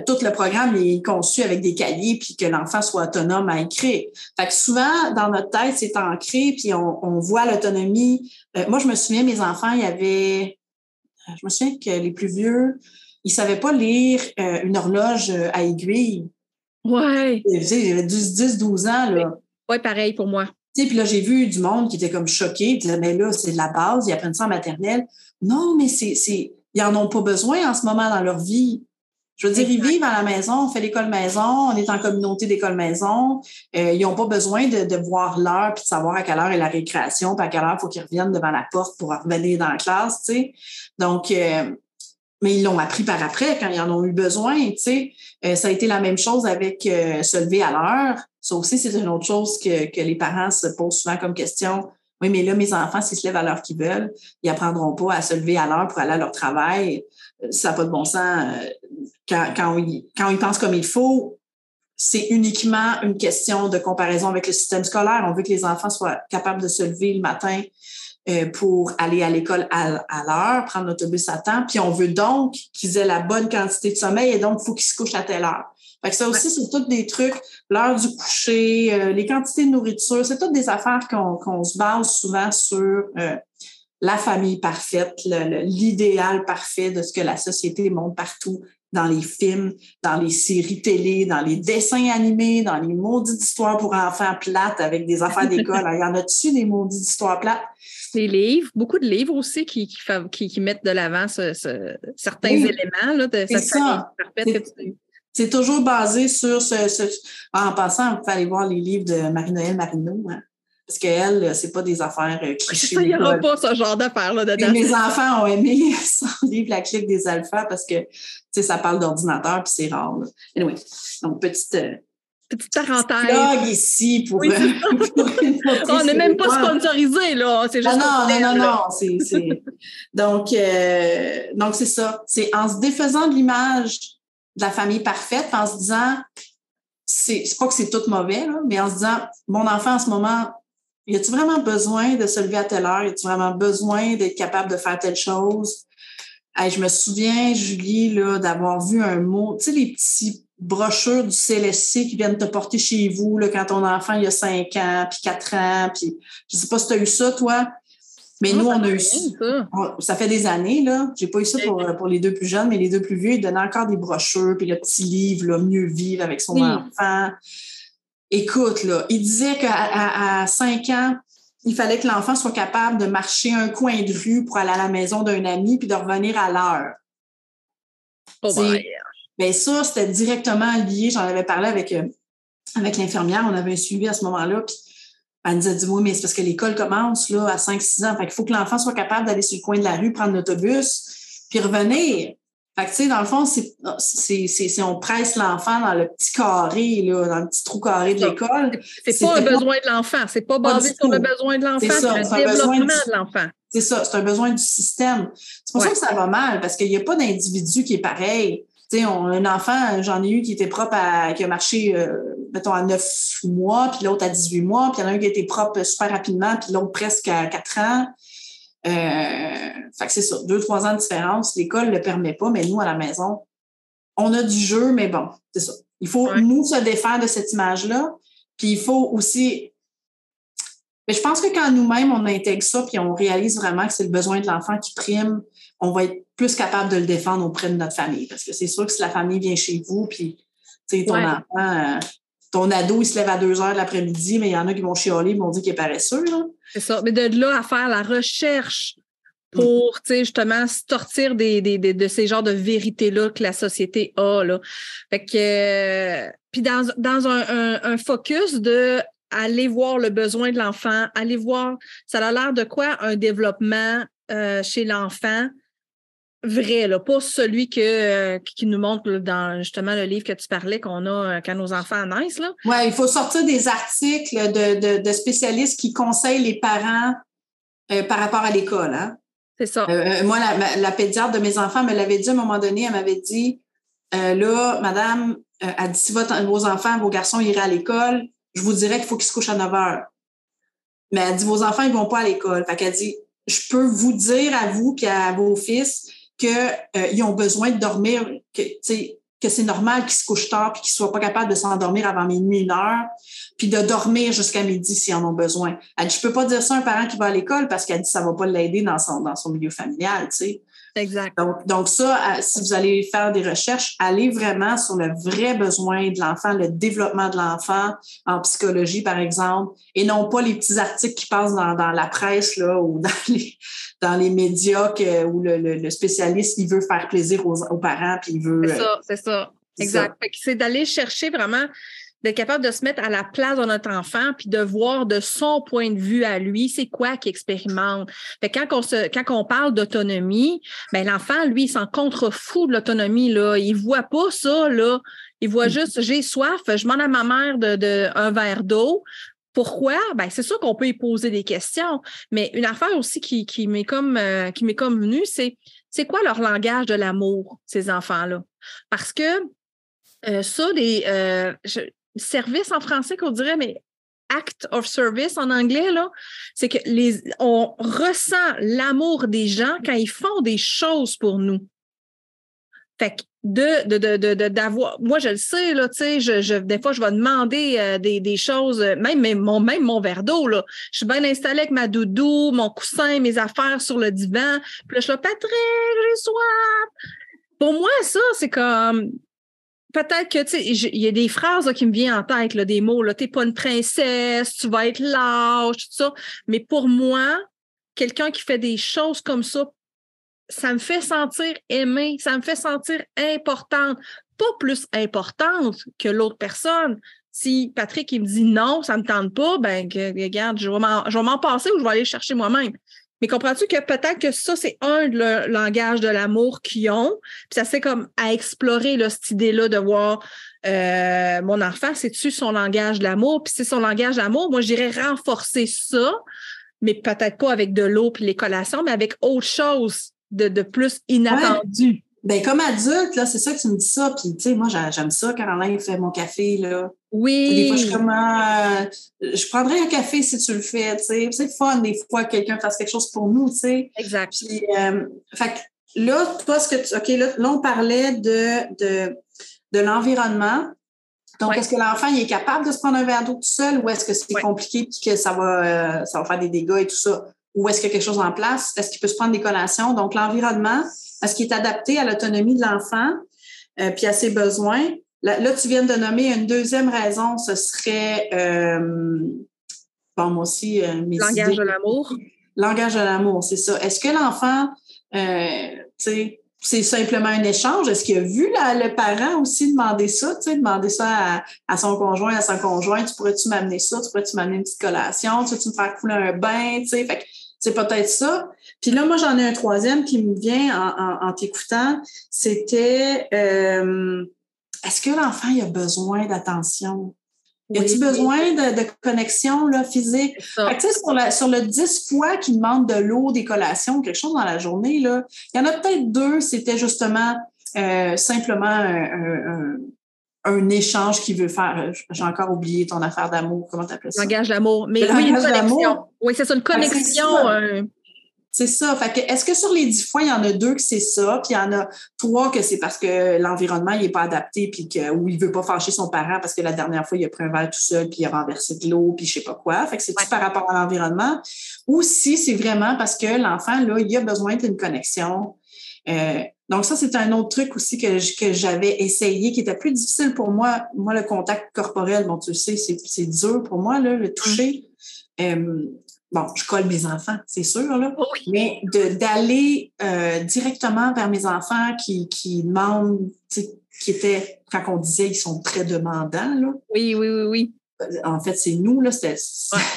tout le programme est conçu avec des cahiers puis que l'enfant soit autonome à écrire. Fait que souvent, dans notre tête, c'est ancré puis on, on voit l'autonomie. moi, je me souviens, mes enfants, il y avait, je me souviens que les plus vieux, il savait pas lire euh, une horloge euh, à aiguille. Ouais. Il avait 10, 12 ans, là. Oui, pareil pour moi. puis là, j'ai vu du monde qui était comme choqué, Ils disaient, mais là, c'est de la base, ils apprennent ça en maternelle. Non, mais c'est, c'est, ils en ont pas besoin en ce moment dans leur vie. Je veux dire, ils vivent à la maison, on fait l'école maison, on est en communauté d'école maison. Euh, ils n'ont pas besoin de, de voir l'heure puis de savoir à quelle heure est la récréation, puis à quelle heure il faut qu'ils reviennent devant la porte pour revenir dans la classe, tu sais. Donc, mais ils l'ont appris par après quand ils en ont eu besoin. Tu sais. Euh, ça a été la même chose avec euh, se lever à l'heure. Ça aussi, c'est une autre chose que, que, les parents se posent souvent comme question. Oui, mais là, mes enfants, s'ils se lèvent à l'heure qu'ils veulent, ils apprendront pas à se lever à l'heure pour aller à leur travail. Euh, ça n'a pas de bon sens. Quand, quand, ils, quand ils pensent comme il faut, c'est uniquement une question de comparaison avec le système scolaire. On veut que les enfants soient capables de se lever le matin euh, pour aller à l'école à, l'heure, prendre l'autobus à temps. Puis on veut donc qu'ils aient la bonne quantité de sommeil et donc il faut qu'ils se couchent à telle heure. Fait que ça aussi, c'est tous des trucs, l'heure du coucher, euh, les quantités de nourriture, c'est toutes des affaires qu'on se base souvent sur euh, la famille parfaite, l'idéal parfait de ce que la société montre partout dans les films, dans les séries télé, dans les dessins animés, dans les maudites histoires pour enfants plates avec des affaires d'école. Il y en a-tu des maudites histoires plates? Des livres, beaucoup de livres aussi qui, qui, qui, mettent de l'avant certains éléments là, de cette parfaite C'est toujours basé sur ce, En passant, vous pouvez aller voir les livres de Marie-Noël Marino. Hein. Parce qu'elle, c'est pas des affaires euh, clichés. Il n'y aura pas ce genre d'affaires-là dedans. mes enfants ont aimé son livre La clique des alphas parce que ça parle d'ordinateur puis c'est rare. Anyway, donc petite. Euh, petite parenthèse. ici pour. on n'est même pas sponsorisé, là. C'est juste. Non, non, non, non, non. donc, euh, donc, c'est ça. C'est en se défaisant de l'image de la famille parfaite, en se disant, c'est pas que c'est tout mauvais, là, mais en se disant, mon enfant en ce moment, y a-tu vraiment besoin de se lever à telle heure? Y a-tu vraiment besoin d'être capable de faire telle chose? je me souviens, Julie, là, d'avoir vu un mot, tu sais, les petits brochures du CLSC qui viennent te porter chez vous là, quand ton enfant il a 5 ans, puis 4 ans, puis je sais pas si tu as eu ça, toi. Mais nous, on a eu ça. ça. fait des années, là. J'ai pas eu ça pour, pour, les deux plus jeunes, mais les deux plus vieux, ils donnaient encore des brochures, puis le petit livre, là, Mieux vivre avec son enfant. Écoute, là, il disait qu'à à, 5 ans, il fallait que l'enfant soit capable de marcher un coin de rue pour aller à la maison d'un ami puis de revenir à l'heure. Oh Bien, ça, c'était directement lié. J'en avais parlé avec, euh, avec l'infirmière. On avait un suivi à ce moment-là. Puis elle nous a dit Oui, mais c'est parce que l'école commence là, à 5-6 ans. Fait qu'il faut que l'enfant soit capable d'aller sur le coin de la rue, prendre l'autobus, puis revenir. Fait que, tu sais, dans le fond, c'est, c'est, on presse l'enfant dans le petit carré, là, dans le petit trou carré de l'école. C'est pas un besoin de l'enfant. C'est pas basé sur le besoin de l'enfant, c'est, le développement de l'enfant. C'est ça, c'est un besoin du système. C'est pour ça que ça va mal, parce qu'il n'y a pas d'individu qui est pareil. Tu sais, un enfant, j'en ai eu qui était propre à, qui a marché, euh, mettons, à 9 mois, puis l'autre à 18 mois, puis il y en a un qui été propre super rapidement, puis l'autre presque à 4 ans. Euh, fait que c'est ça, deux, trois ans de différence. L'école ne le permet pas, mais nous, à la maison, on a du jeu, mais bon, c'est ça. Il faut, nous, se défaire de cette image-là. Puis il faut aussi. Mais je pense que quand nous-mêmes, on intègre ça, puis on réalise vraiment que c'est le besoin de l'enfant qui prime, on va être plus capable de le défendre auprès de notre famille. Parce que c'est sûr que si la famille vient chez vous, puis ton enfant, euh, ton ado, il se lève à deux heures de l'après-midi, mais il y en a qui vont chialer, ils vont dire qu'il est paresseux. C'est ça. Mais de là à faire la recherche pour justement sortir des, de ces genres de vérités-là que la société a. Là. Fait que, euh, puis dans, dans un, un, focus de aller voir le besoin de l'enfant, aller voir, ça a l'air de quoi un développement euh, chez l'enfant? Vrai, là, pas celui que, euh, qui nous montre dans justement le livre que tu parlais qu'on a euh, quand nos enfants naissent. Oui, il faut sortir des articles de, de, spécialistes qui conseillent les parents par rapport à l'école. Hein. C'est ça. moi, la, la, pédiatre de mes enfants me l'avait dit à un moment donné, elle m'avait dit là, madame, elle dit si vos enfants, vos garçons iraient à l'école, je vous dirais qu'il faut qu'ils se couchent à 9 heures. Mais elle dit vos enfants, ils vont pas à l'école. Fait qu'elle dit je peux vous dire à vous et à vos fils qu'ils euh, ont besoin de dormir, que, que c'est normal qu'ils se couchent tard et qu'ils ne soient pas capables de s'endormir avant minuit, une heure, puis de dormir jusqu'à midi s'ils en ont besoin. Elle dit, je peux pas dire ça à un parent qui va à l'école parce qu'elle dit ça va pas l'aider dans son, dans son milieu familial, tu sais. Exact. Donc, donc ça, euh, si vous allez faire des recherches, allez vraiment sur le vrai besoin de l'enfant, le développement de l'enfant en psychologie, par exemple, et non pas les petits articles qui passent dans, dans la presse là, ou dans les, dans les médias que, où le, le, spécialiste, il veut faire plaisir aux, aux parents, puis il veut... C'est ça, c'est ça. Exact. C'est d'aller chercher vraiment d'être capable de se mettre à la place de notre enfant puis de voir de son point de vue à lui, c'est quoi qu'il expérimente. Fait quand on se, quand on parle d'autonomie, ben l'enfant, lui, il s'en contrefou de l'autonomie, là. Il voit pas ça, là. Il voit mm. juste, j'ai soif, je demande à ma mère de, de un verre d'eau. Pourquoi? Ben, c'est sûr qu'on peut y poser des questions, mais une affaire aussi qui, qui m'est comme, euh, qui m'est comme venue, c'est, c'est quoi leur langage de l'amour, ces enfants-là? Parce que euh, ça, des, euh, service en français qu'on dirait, mais act of service en anglais, là, c'est que les, on ressent l'amour des gens quand ils font des choses pour nous. Fait que de, de, d'avoir, moi je le sais, là, tu sais, je, je, des fois je vais demander euh, des, des, choses, même, même, mon, même mon verre d'eau, là. Je suis bien installée avec ma doudou, mon coussin, mes affaires sur le divan. Puis là, je suis là, Patrick, j'ai soif. Pour moi, ça, c'est comme, peut-être que, tu sais, il y a des phrases qui me viennent en tête, là, des mots, là, t'es pas une princesse, tu vas être lâche, tout ça. Mais pour moi, quelqu'un qui fait des choses comme ça, ça me fait sentir aimée, ça me fait sentir importante, pas plus importante que l'autre personne. Si Patrick il me dit non, ça me tente pas, ben regarde, je vais m'en passer ou je vais aller le chercher moi-même. Mais comprends-tu que peut-être que ça, c'est un de langage de l'amour qu'ils ont. Puis ça, c'est comme à explorer là, cette idée-là de voir euh, mon enfant, c'est-tu son langage de l'amour? Puis c'est son langage d'amour. Moi, je dirais renforcer ça, mais peut-être pas avec de l'eau puis les collations, mais avec autre chose de, de plus inattendu. Ben, comme adulte, là, c'est ça que tu me dis ça. Puis, tu sais, moi, j'aime ça, Caroline fait mon café, là. Oui. Des fois, je suis comme, euh, je prendrais un café si tu le fais, tu sais. C'est fun, des fois, que quelqu'un fasse quelque chose pour nous, tu sais. Exact. Puis, euh, fait là, toi, ce que tu, OK, là, là on parlait de, de, de l'environnement. Donc, est-ce que l'enfant est capable de se prendre un verre d'eau tout seul ou est-ce que c'est compliqué et que ça va, euh, ça va faire des dégâts et tout ça? Ou est-ce qu'il y a quelque chose en place? Est-ce qu'il peut se prendre des collations? Donc, l'environnement, est-ce qu'il est adapté à l'autonomie de l'enfant euh, puis à ses besoins? Là, tu viens de nommer une deuxième raison, ce serait, euh, bon, moi aussi, euh, Langage de l'amour. Langage de l'amour, c'est ça. Est-ce que l'enfant, euh, tu sais, c'est simplement un échange? Est-ce qu'il a vu le parent aussi demander ça, tu sais, demander ça à, son conjoint, à son conjoint, tu pourrais-tu m'amener ça, tu pourrais-tu m'amener une petite collation, tu pourrais-tu me faire couler un bain, tu sais, fait que c'est peut-être ça. Puis là, moi, j'en ai un troisième qui me vient en, t'écoutant. C'était euh, est-ce que l'enfant a besoin d'attention? Y a-t-il besoin de, connexion là, physique? Fait que, sur, sur le 10 fois qu'il demande de l'eau, des collations, quelque chose dans la journée, il y en a peut-être deux, c'était justement euh, simplement un, un, échange qu'il veut faire. J'ai encore oublié ton affaire d'amour. Comment tu appelles ça? Langage d'amour. Mais oui, une connexion. Oui, c'est ça, une connexion. Euh, c'est ça. Fait que, est-ce que sur les dix fois, il y en a deux que c'est ça, puis il y en a trois que c'est parce que l'environnement n'est pas adapté, puis que, ou il veut pas fâcher son parent parce que la dernière fois, il a pris un verre tout seul, puis il a renversé de l'eau, puis je sais pas quoi. Fait que c'est par rapport à l'environnement? Ou si c'est vraiment parce que l'enfant, là, il a besoin d'une connexion. Euh, donc, ça, c'est un autre truc aussi que, que j'avais essayé, qui était plus difficile pour moi. Moi, le contact corporel, bon, tu le sais, c'est dur pour moi, là, le toucher. Euh, bon, je colle mes enfants, c'est sûr, là, mais d'aller euh, directement vers mes enfants qui, qui demandent, qui étaient, quand on disait ils sont très demandants, là. Oui, oui, oui, oui. Euh, en fait, c'est nous, là, c'était.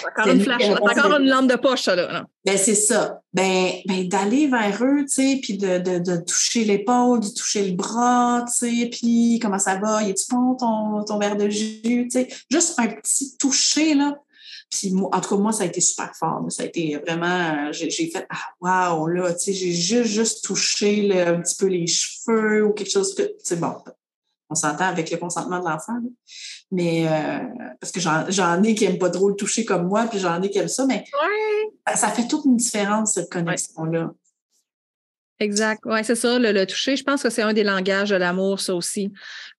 encore une flash, encore une lampe de poche, ça, là. Ben, c'est ça. Ben, ben d'aller vers eux, tu sais, puis de, de, de, toucher l'épaule, de toucher le bras, tu sais, puis comment ça va, y a-tu bon ton, ton verre de jus, tu sais. Juste un petit toucher, là, puis en tout cas, moi, ça a été super fort. Ça a été vraiment, j'ai fait Ah wow, là, tu sais, j'ai juste, juste touché un petit peu les cheveux ou quelque chose que. C'est bon. On s'entend avec le consentement de l'enfant. Mais euh, parce que j'en ai qui n'aiment pas trop le toucher comme moi, puis j'en ai qui aiment ça, mais ça fait toute une différence, cette connexion-là. Exact. Oui, c'est ça, le, toucher. Je pense que c'est un des langages de l'amour, ça aussi.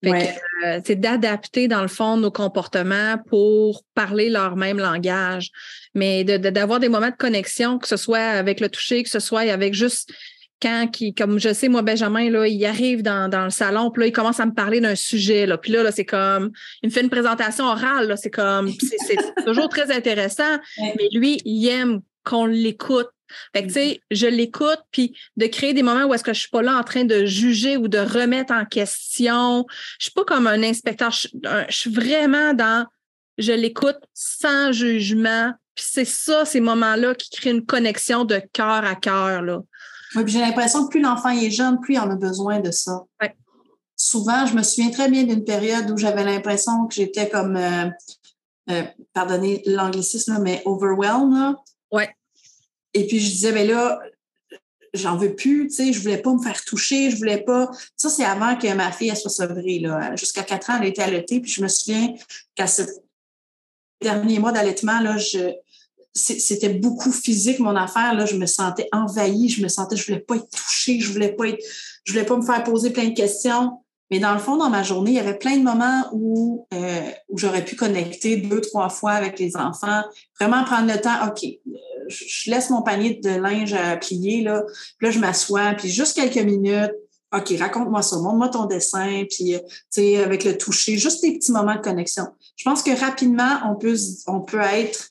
Euh, c'est d'adapter, dans le fond, nos comportements pour parler leur même langage. Mais d'avoir des moments de connexion, que ce soit avec le toucher, que ce soit avec juste quand qui, comme je sais, moi, Benjamin, là, il arrive dans, dans le salon, puis là, il commence à me parler d'un sujet. Là, puis là, là c'est comme il me fait une présentation orale, c'est comme c'est toujours très intéressant, mais lui, il aime qu'on l'écoute fait que, tu sais, je l'écoute, puis de créer des moments où est-ce que je suis pas là en train de juger ou de remettre en question. Je suis pas comme un inspecteur. Je, suis vraiment dans, je l'écoute sans jugement. Puis c'est ça, ces moments-là qui créent une connexion de cœur à cœur, là. Oui, j'ai l'impression que plus l'enfant est jeune, plus il en a besoin de ça. Souvent, je me souviens très bien d'une période où j'avais l'impression que j'étais comme, euh, euh, pardonnez l'anglicisme, mais overwhelmed. Ouais. Et puis, je disais, mais ben là, j'en veux plus, tu sais, je voulais pas me faire toucher, je voulais pas. Ça, c'est avant que ma fille, elle soit sevrée, là. Jusqu'à quatre ans, elle été allaitée, puis je me souviens qu'à ce dernier mois d'allaitement, là, je, c'était beaucoup physique, mon affaire, là. Je me sentais envahie, je me sentais, je voulais pas être touchée, je voulais pas être, je voulais pas me faire poser plein de questions. Mais dans le fond, dans ma journée, il y avait plein de moments où, euh, où j'aurais pu connecter deux, trois fois avec les enfants, vraiment prendre le temps, OK, je laisse mon panier de linge à plier, là, puis là, je m'assois, puis juste quelques minutes, OK, raconte-moi ça, montre-moi ton dessin, puis, tu sais, avec le toucher, juste des petits moments de connexion. Je pense que rapidement, on peut, on peut être,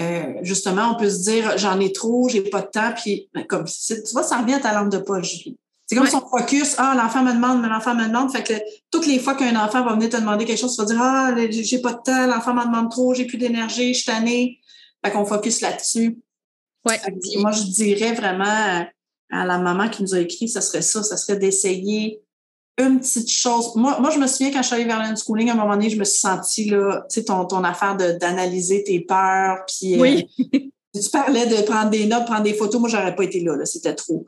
euh, justement, on peut se dire, j'en ai trop, j'ai pas de temps, puis ben, comme, tu vois, ça revient à ta lampe de poche. C'est comme son focus, ah, l'enfant me demande, mais l'enfant me demande. Fait que toutes les fois qu'un enfant va venir te demander quelque chose, tu vas dire, ah, j'ai pas de temps, l'enfant me demande trop, j'ai plus d'énergie, je suis tannée. Fait qu'on focus là-dessus. Ouais. Moi, je dirais vraiment à la maman qui nous a écrit, ce serait ça, ce serait d'essayer une petite chose. Moi, moi, je me souviens quand je suis allée vers l'unschooling, à un moment donné, je me suis sentie, là, tu sais, ton, ton affaire d'analyser tes peurs, puis euh, oui. tu parlais de prendre des notes, prendre des photos. Moi, j'aurais pas été là, là c'était trop.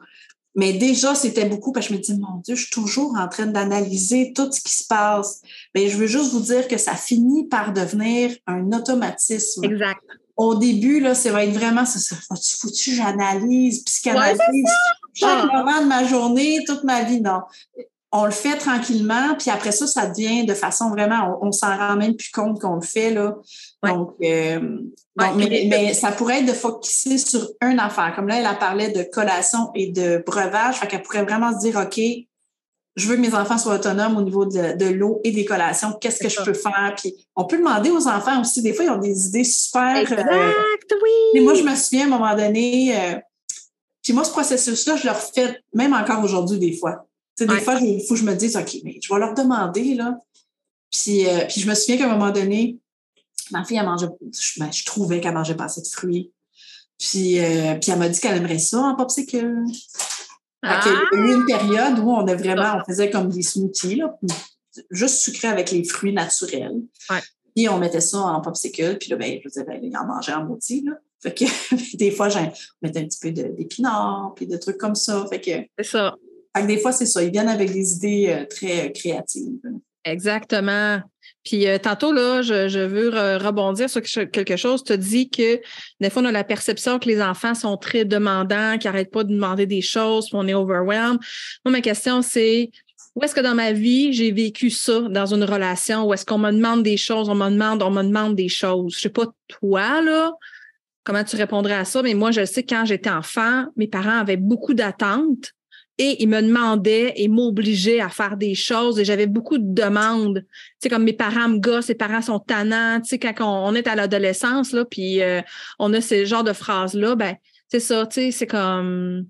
Mais déjà, c'était beaucoup parce que je me dis, mon Dieu, je suis toujours en train d'analyser tout ce qui se passe. Mais je veux juste vous dire que ça finit par devenir un automatisme. Exact au début, là, ça va être vraiment ça. ça faut-tu, faut-tu j'analyse, psychanalyse? chaque moment de ma journée, toute ma vie, non. On le fait tranquillement, puis après ça, ça devient de façon vraiment, on, s'en rend même plus compte qu'on le fait, là. Donc, euh, mais, ça pourrait être de focuser sur une affaire. Comme là, elle a parlé de collation et de breuvage, fait qu'elle pourrait vraiment se dire, OK, je veux que mes enfants soient autonomes au niveau de, l'eau et des collations. Qu'est-ce que je peux faire? Puis on peut demander aux enfants aussi. Des fois, ils ont des idées super. Euh, exact, oui. Et moi, je me souviens à un moment donné, euh, puis moi, ce processus-là, je le refais même encore aujourd'hui des fois. Sais, des fois, il faut que je me dise, OK, mais je vais leur demander, là. Puis, euh, puis je me souviens qu'à un moment donné, ma fille, elle mangeait, je, ben, je trouvais qu'elle mangeait pas assez de fruits. Puis, puis elle m'a dit qu'elle aimerait ça en popsicle. Ah! Il y a eu une période où on a vraiment, on faisait comme des smoothies, là, juste sucré avec les fruits naturels. Ouais. Puis on mettait ça en popsicle, puis là, ben, je disais, ben, il en mangeait en moitié, là. Fait que des fois, on mettait un petit peu d'épinards, puis de trucs comme ça. Fait que. C'est ça. Fait que des fois, c'est ça. Ils viennent avec des idées euh, très euh, créatives. Exactement. Puis euh, tantôt, là, je, veux rebondir sur quelque chose. Tu as dit que des fois, on a la perception que les enfants sont très demandants, qu'ils n'arrêtent pas de demander des choses, qu'on est overwhelmed. Moi, ma question, c'est où est-ce que dans ma vie, j'ai vécu ça dans une relation? Où est-ce qu'on me demande des choses, on me demande, on me demande des choses? Je sais pas toi, là, comment tu répondrais à ça, mais moi, je sais que quand j'étais enfant, mes parents avaient beaucoup d'attentes il me demandait et m'obligeait à faire des choses et j'avais beaucoup de demandes. Tu sais, comme mes parents me gossent, mes parents sont tannants, tu sais, quand on, est à l'adolescence, là, puis euh, on a ce genre de phrases-là, ben, c'est ça, tu sais, c'est comme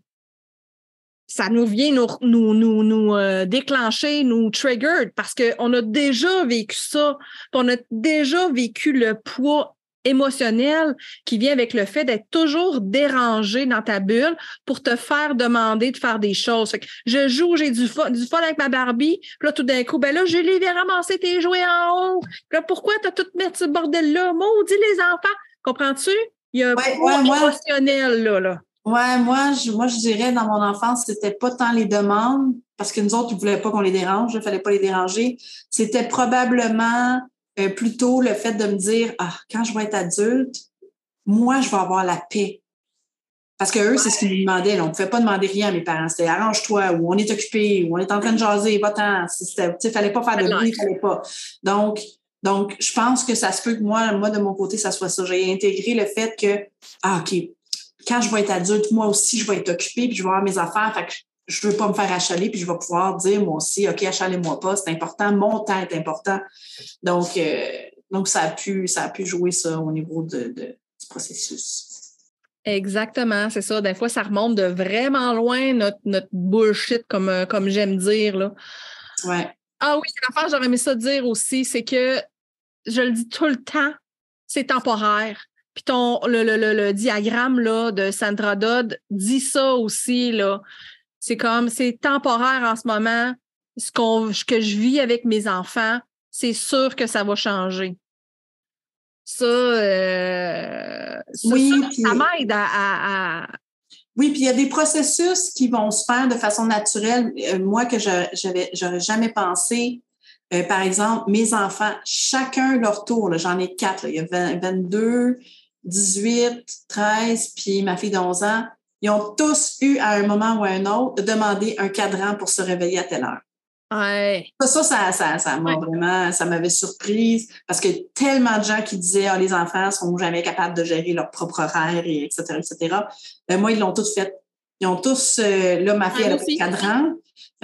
ça nous vient nous, nous, nous, nous euh, déclencher, nous trigger parce qu'on a déjà vécu ça, on a déjà vécu le poids émotionnel qui vient avec le fait d'être toujours dérangé dans ta bulle pour te faire demander de faire des choses. je joue, j'ai du fun, du fun avec ma Barbie, puis là, tout d'un coup, ben là, je l'ai ramasser tes jouets en haut. Là, pourquoi tu as tout mis ce bordel-là? Maudit les enfants. Comprends-tu? Il y a un ouais, émotionnel là. là. Ouais, moi je, moi, je dirais dans mon enfance, c'était pas tant les demandes, parce que nous autres, ils voulaient pas qu'on les dérange, il fallait pas les déranger. C'était probablement euh, plutôt le fait de me dire ah quand je vais être adulte, moi je vais avoir la paix. Parce que eux, c'est ce qu'ils me demandaient. On ne pouvait pas demander rien à mes parents. C'était arrange-toi, ou on est occupé, ou on est en train de jaser, va-t'en. Il ne fallait pas faire de bruit, il fallait pas. Donc, donc, je pense que ça se peut que moi, moi, de mon côté, ça soit ça. J'ai intégré le fait que, ah, OK, quand je vais être adulte, moi aussi, je vais être occupée, puis je vais avoir mes affaires. Fait que je veux pas me faire achaler, puis je vais pouvoir dire moi aussi, OK, achalez-moi pas, c'est important, mon temps est important. Donc, euh, donc ça, a pu, ça a pu jouer ça au niveau de, du processus. Exactement, c'est ça. Des fois, ça remonte de vraiment loin, notre, notre bullshit, comme, euh, comme j'aime dire. Là. Ouais. Ah oui, l'affaire, j'aurais aimé ça dire aussi, c'est que je le dis tout le temps, c'est temporaire. Puis ton, le, le, le, diagramme là, de Sandra Dodd dit ça aussi. Là. C'est comme, c'est temporaire en ce moment. Ce, qu'on, que je vis avec mes enfants, c'est sûr que ça va changer. Ça, euh, oui, ça, m'aide à, Oui, puis il y a des processus qui vont se faire de façon naturelle. Euh, moi, que je n'aurais jamais pensé. Euh, par exemple, mes enfants, chacun leur tour, j'en ai quatre. il y a 22, 18, 13, puis ma fille de 11 ans ils ont tous eu à un moment ou à un autre demandé un cadran pour se réveiller à telle heure. Ouais. Ça, ça, ça, ça m'a vraiment, ça m'avait surprise parce que tellement de gens qui disaient, ah, les enfants sont jamais capables de gérer leur propre horaire et etc., etc. Ben, moi, ils l'ont tous fait. Ils ont tous, euh, là, ma fille, elle a le cadran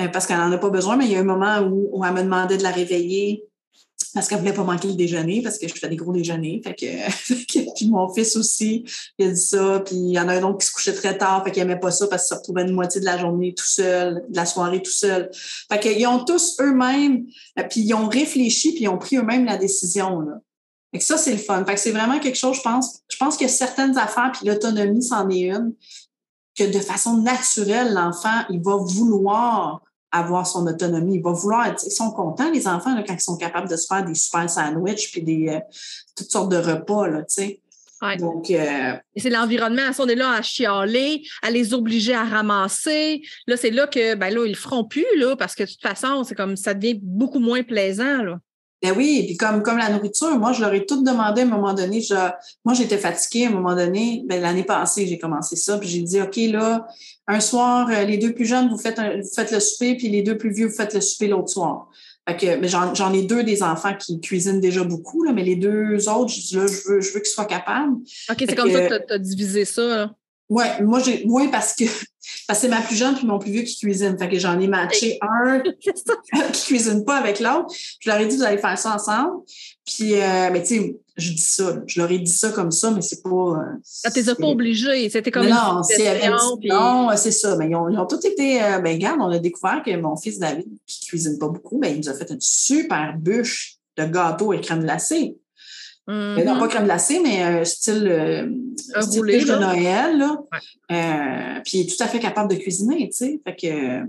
euh, parce qu'elle n'en a pas besoin, mais il y a un moment où, où elle me demandait de la réveiller parce qu'elle voulait pas manquer le déjeuner, parce que je fais des gros déjeuners. Fait que, puis mon fils aussi, il a dit ça. Puis il y en a un autre qui se couchait très tard, fait qu'il aimait pas ça parce qu'il se retrouvait une moitié de la journée tout seul, de la soirée tout seul. Fait qu'ils ont tous eux-mêmes, euh, puis ils ont réfléchi, puis ils ont pris eux-mêmes la décision. Là. Fait que ça, c'est le fun. Fait que c'est vraiment quelque chose, je pense, je pense que certaines affaires, puis l'autonomie, c'en est une, que de façon naturelle, l'enfant, il va vouloir avoir son autonomie. Il va vouloir ils sont contents, les enfants, quand ils sont capables de se faire des super sandwichs puis des euh, toutes sortes de repas, là, tu sais. Donc, euh, c'est l'environnement. On est là à chialer, à les obliger à ramasser. Là, c'est là que, ben là, ils le feront plus, là, parce que de toute façon, c'est comme ça devient beaucoup moins plaisant, là. Ben oui, et puis comme, comme la nourriture, moi, je leur ai tout demandé à un moment donné. Je, moi, j'étais fatiguée à un moment donné. Ben, l'année passée, j'ai commencé ça. Puis j'ai dit, OK, là, un soir, euh, les deux plus jeunes, vous faites, vous faites le souper, puis les deux plus vieux, vous faites le souper l'autre soir. Fait que, mais j'en, j'en ai deux des enfants qui cuisinent déjà beaucoup, là, mais les deux autres, je dis là, je veux, je veux qu'ils soient capables. OK, c'est comme ça que tu as divisé ça. Là. Ouais, moi j'ai oui parce que parce que c'est ma plus jeune puis mon plus vieux qui cuisine. Fait que j'en ai matché un qui cuisine pas avec l'autre. Je leur ai dit vous allez faire ça ensemble. Puis euh, mais tu sais, je dis ça, je leur ai dit ça comme ça, mais c'est pas. Euh, ah, t'es pas obligé, c'était comme non, c'est puis... non, c'est ça. Mais ils ont, ils ont tous été. Euh, ben regarde, on a découvert que mon fils David, qui cuisine pas beaucoup, mais il nous a fait une super bûche de gâteau et crème glacée. Mm Non, pas crème glacée, mais un style, euh, style de Noël. Là. Euh, puis tout à fait capable de cuisiner, tu sais. Fait que,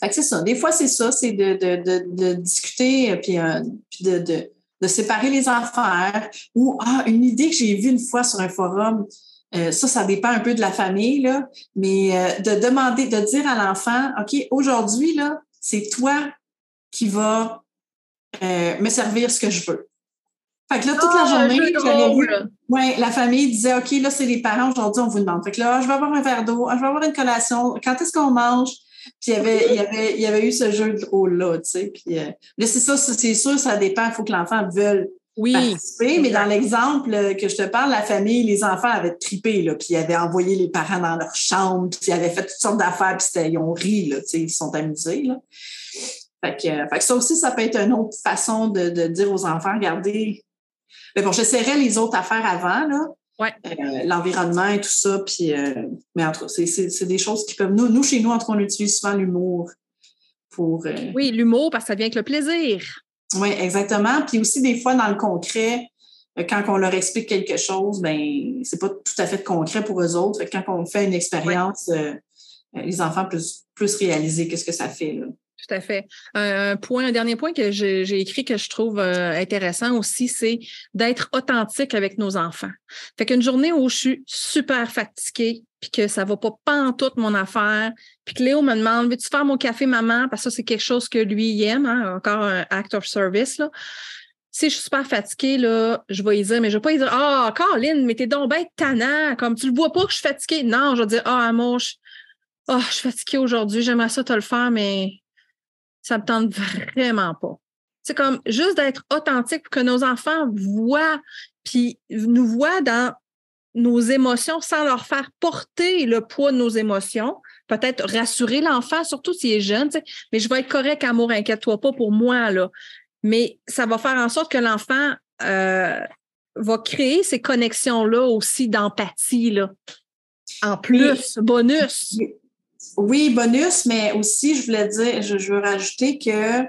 fait que c'est ça. Des fois, c'est ça, c'est de, de, de, de, discuter euh, puis, euh, puis de, de, de, séparer les affaires. Ou ah, une idée que j'ai vue une fois sur un forum, euh, ça, ça dépend un peu de la famille, là, mais euh, de demander, de dire à l'enfant, OK, aujourd'hui, là, c'est toi qui vas me servir ce que je veux. Fait que là, toute la ah, journée, j'avais vu. Ouais, la famille disait, OK, là, c'est les parents, aujourd'hui, on vous demande. Fait que là, je vais avoir un verre d'eau, je vais avoir une collation. Quand est-ce qu'on mange? Puis il y avait, il y avait, il y avait eu ce jeu de rôle-là, tu sais. Puis euh, là, c'est ça, c'est sûr, ça dépend. Il faut que l'enfant veuille oui, participer. Mais dans l'exemple que je te parle, la famille, les enfants avaient trippé, là. Puis ils avaient envoyé les parents dans leur chambre, puis ils avaient fait toutes sortes d'affaires, puis ils ont ri, là, tu sais, ils se sont amusés, là. Fait que, fait que ça aussi, ça peut être une autre façon de, de dire aux enfants, regardez, mais bon, j'essaierai les autres affaires avant, là. Ouais. Euh, l'environnement et tout ça. Puis, euh, mais entre c'est, c'est, des choses qui peuvent. Nous, nous chez nous, entre on utilise souvent l'humour pour. Euh, oui, l'humour, parce que ça vient avec le plaisir. Oui, exactement. Puis aussi, des fois, dans le concret, quand on leur explique quelque chose, ben c'est pas tout à fait concret pour eux autres. quand on fait une expérience, les enfants plus, plus réaliser qu'est-ce que ça fait. Là? Tout à fait. Un, point, un dernier point que j'ai écrit que je trouve euh, intéressant aussi, c'est d'être authentique avec nos enfants. Fait qu'une journée où je suis super fatiguée, puis que ça va pas en toute mon affaire, puis que Léo me demande veux-tu faire mon café maman? Parce que ça c'est quelque chose que lui aime, hein, encore un act of service là. Si je suis super fatiguée, là, je vais lui dire, mais je vais pas lui dire Ah, oh, Caroline, mais t'es donc bien tannant, comme tu le vois pas que je suis fatiguée. Non, je vais dire Ah, oh, je... Oh, je suis fatiguée aujourd'hui, j'aimerais ça te le faire, mais ça me tente vraiment pas. C'est comme juste d'être authentique pour que nos enfants voient, puis nous voient dans nos émotions sans leur faire porter le poids de nos émotions. Peut-être rassurer l'enfant, surtout s'il est jeune, mais je vais être correct, amour, inquiète-toi pas pour moi, là. Mais ça va faire en sorte que l'enfant euh, va créer ces connexions-là aussi d'empathie, là. En plus, bonus. Oui, bonus, mais aussi, je voulais dire, je, veux rajouter que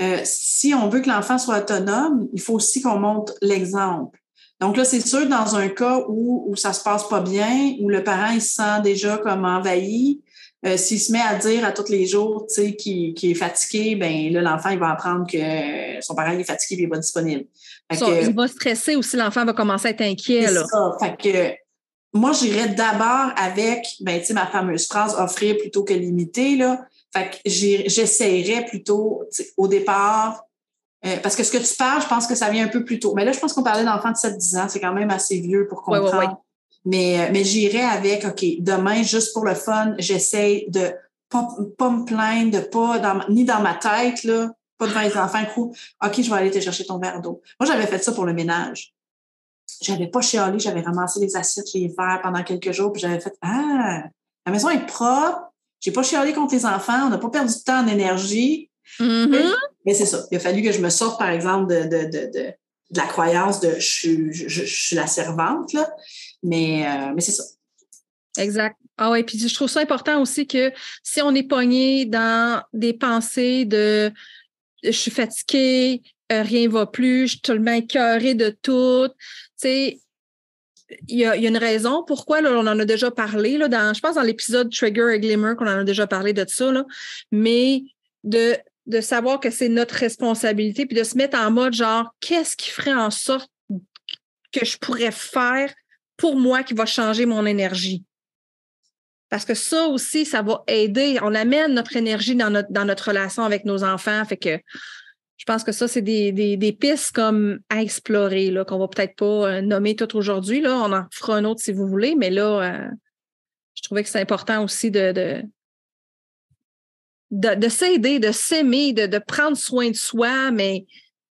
euh, si on veut que l'enfant soit autonome, il faut aussi qu'on montre l'exemple. Donc là, c'est sûr, dans un cas où, où ça se passe pas bien, où le parent il se sent déjà comme envahi, euh, s'il se met à dire à tous les jours, tu sais, qu'il est fatigué, ben là, l'enfant, il va apprendre que son parent est fatigué et il n'est pas disponible. il va stresser aussi, l'enfant va commencer à être inquiet. Là. Ça. Fait que moi, j'irais d'abord avec, ben, tu sais, ma fameuse phrase offrir plutôt que limiter, là. Fait que j'essayerais plutôt, au départ, euh, parce que ce que tu parles, je pense que ça vient un peu plus tôt. Mais là, je pense qu'on parlait d'enfants de 7-10 ans, c'est quand même assez vieux pour comprendre. Mais, euh, mais j'irais avec, OK, demain, juste pour le fun, j'essaye de pas, pas me plaindre, de pas, dans, ni dans ma tête, là, pas devant les enfants, coup, OK, je vais aller te chercher ton verre d'eau. Moi, j'avais fait ça pour le ménage j'avais pas chialé, j'avais ramassé les assiettes, les verres pendant quelques jours, puis j'avais fait Ah, la maison est propre, j'ai pas chialé contre les enfants, on n'a pas perdu de temps en énergie. Mm-hmm. Mais, c'est ça. Il a fallu que je me sorte, par exemple, de, de, de, de, la croyance de je, je, je, suis la servante, là. Mais, euh, mais c'est ça. Exact. Ah oui, puis je trouve ça important aussi que si on est pogné dans des pensées de je suis fatiguée, euh, rien va plus, je suis tellement écœurée de tout sais, il y, a, une raison pourquoi, là, on en a déjà parlé, là, dans, je pense dans l'épisode Trigger et Glimmer qu'on en a déjà parlé de ça, là, mais de, de savoir que c'est notre responsabilité, puis de se mettre en mode genre, qu'est-ce qui ferait en sorte que je pourrais faire pour moi qui va changer mon énergie? Parce que ça aussi, ça va aider. On amène notre énergie dans notre, dans notre relation avec nos enfants. Fait que je pense que ça, c'est des, pistes comme à explorer, là, qu'on va peut-être pas nommer tout aujourd'hui. Là. On en fera un autre si vous voulez, mais là, je trouvais que c'est important aussi de, de, de, s'aider, de s'aimer, de, de, prendre soin de soi, mais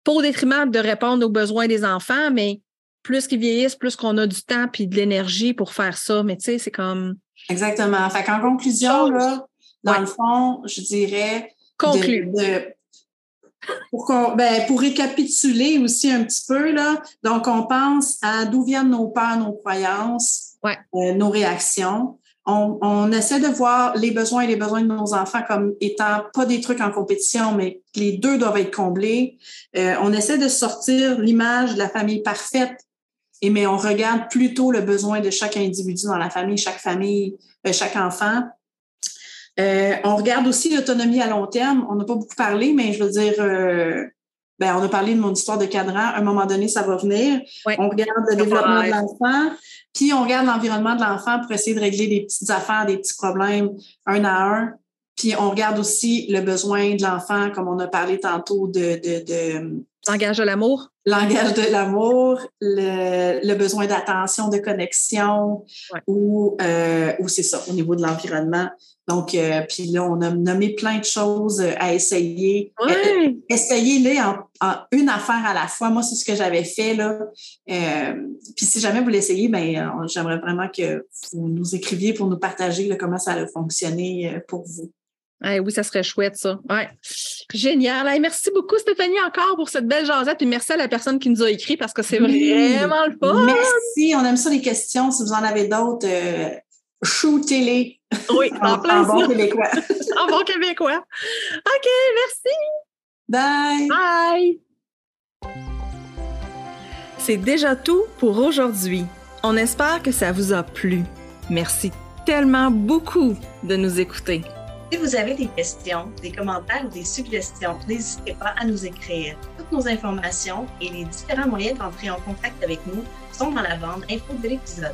pas au détriment de répondre aux besoins des enfants, mais plus qu'ils vieillissent, plus qu'on a du temps puis de l'énergie pour faire ça. Mais tu sais, c'est comme. Exactement. Fait qu'en conclusion, là, dans le fond, je dirais. Conclu. Pour, ben, pour récapituler aussi un petit peu, là, donc on pense à d'où viennent nos peurs, nos croyances, euh, nos réactions on, essaie de voir les besoins et les besoins de nos enfants comme étant pas des trucs en compétition, mais les deux doivent être comblés. Euh, on essaie de sortir l'image de la famille parfaite, et mais on regarde plutôt le besoin de chaque individu dans la famille, chaque famille, euh, chaque enfant. Euh, on regarde aussi l'autonomie à long terme. On n'a pas beaucoup parlé, mais je veux dire, ben, on a parlé de mon histoire de cadran. À un moment donné, ça va venir. On regarde le développement de l'enfant. Puis on regarde l'environnement de l'enfant pour essayer de régler des petites affaires, des petits problèmes un à un. Puis on regarde aussi le besoin de l'enfant, comme on a parlé tantôt de, de, de Langage de l'amour? Langage de l'amour, le, le, besoin d'attention, de connexion, ou, euh, ou c'est ça, au niveau de l'environnement. Donc, euh, puis là, on a nommé plein de choses à essayer. Ouais. Essayez-les en, une affaire à la fois. Moi, c'est ce que j'avais fait. là. Euh, puis si jamais vous l'essayez, ben, j'aimerais vraiment que vous nous écriviez pour nous partager comment ça a fonctionné pour vous oui, ça serait chouette, ça. Ouais. Génial. merci beaucoup, Stéphanie, encore pour cette belle jasette. Puis merci à la personne qui nous a écrit parce que c'est vraiment le fun. Merci. On aime ça, les questions. Si vous en avez d'autres, euh, shootez-les. Oui, en, en, bon québécois. en bon québécois. OK, merci. Bye. Bye. C'est déjà tout pour aujourd'hui. On espère que ça vous a plu. Merci tellement beaucoup de nous écouter. Si vous avez des questions, des commentaires ou des suggestions, n'hésitez pas à nous écrire. Toutes nos informations et les différents moyens d'entrer en contact avec nous sont dans la bande info de l'épisode.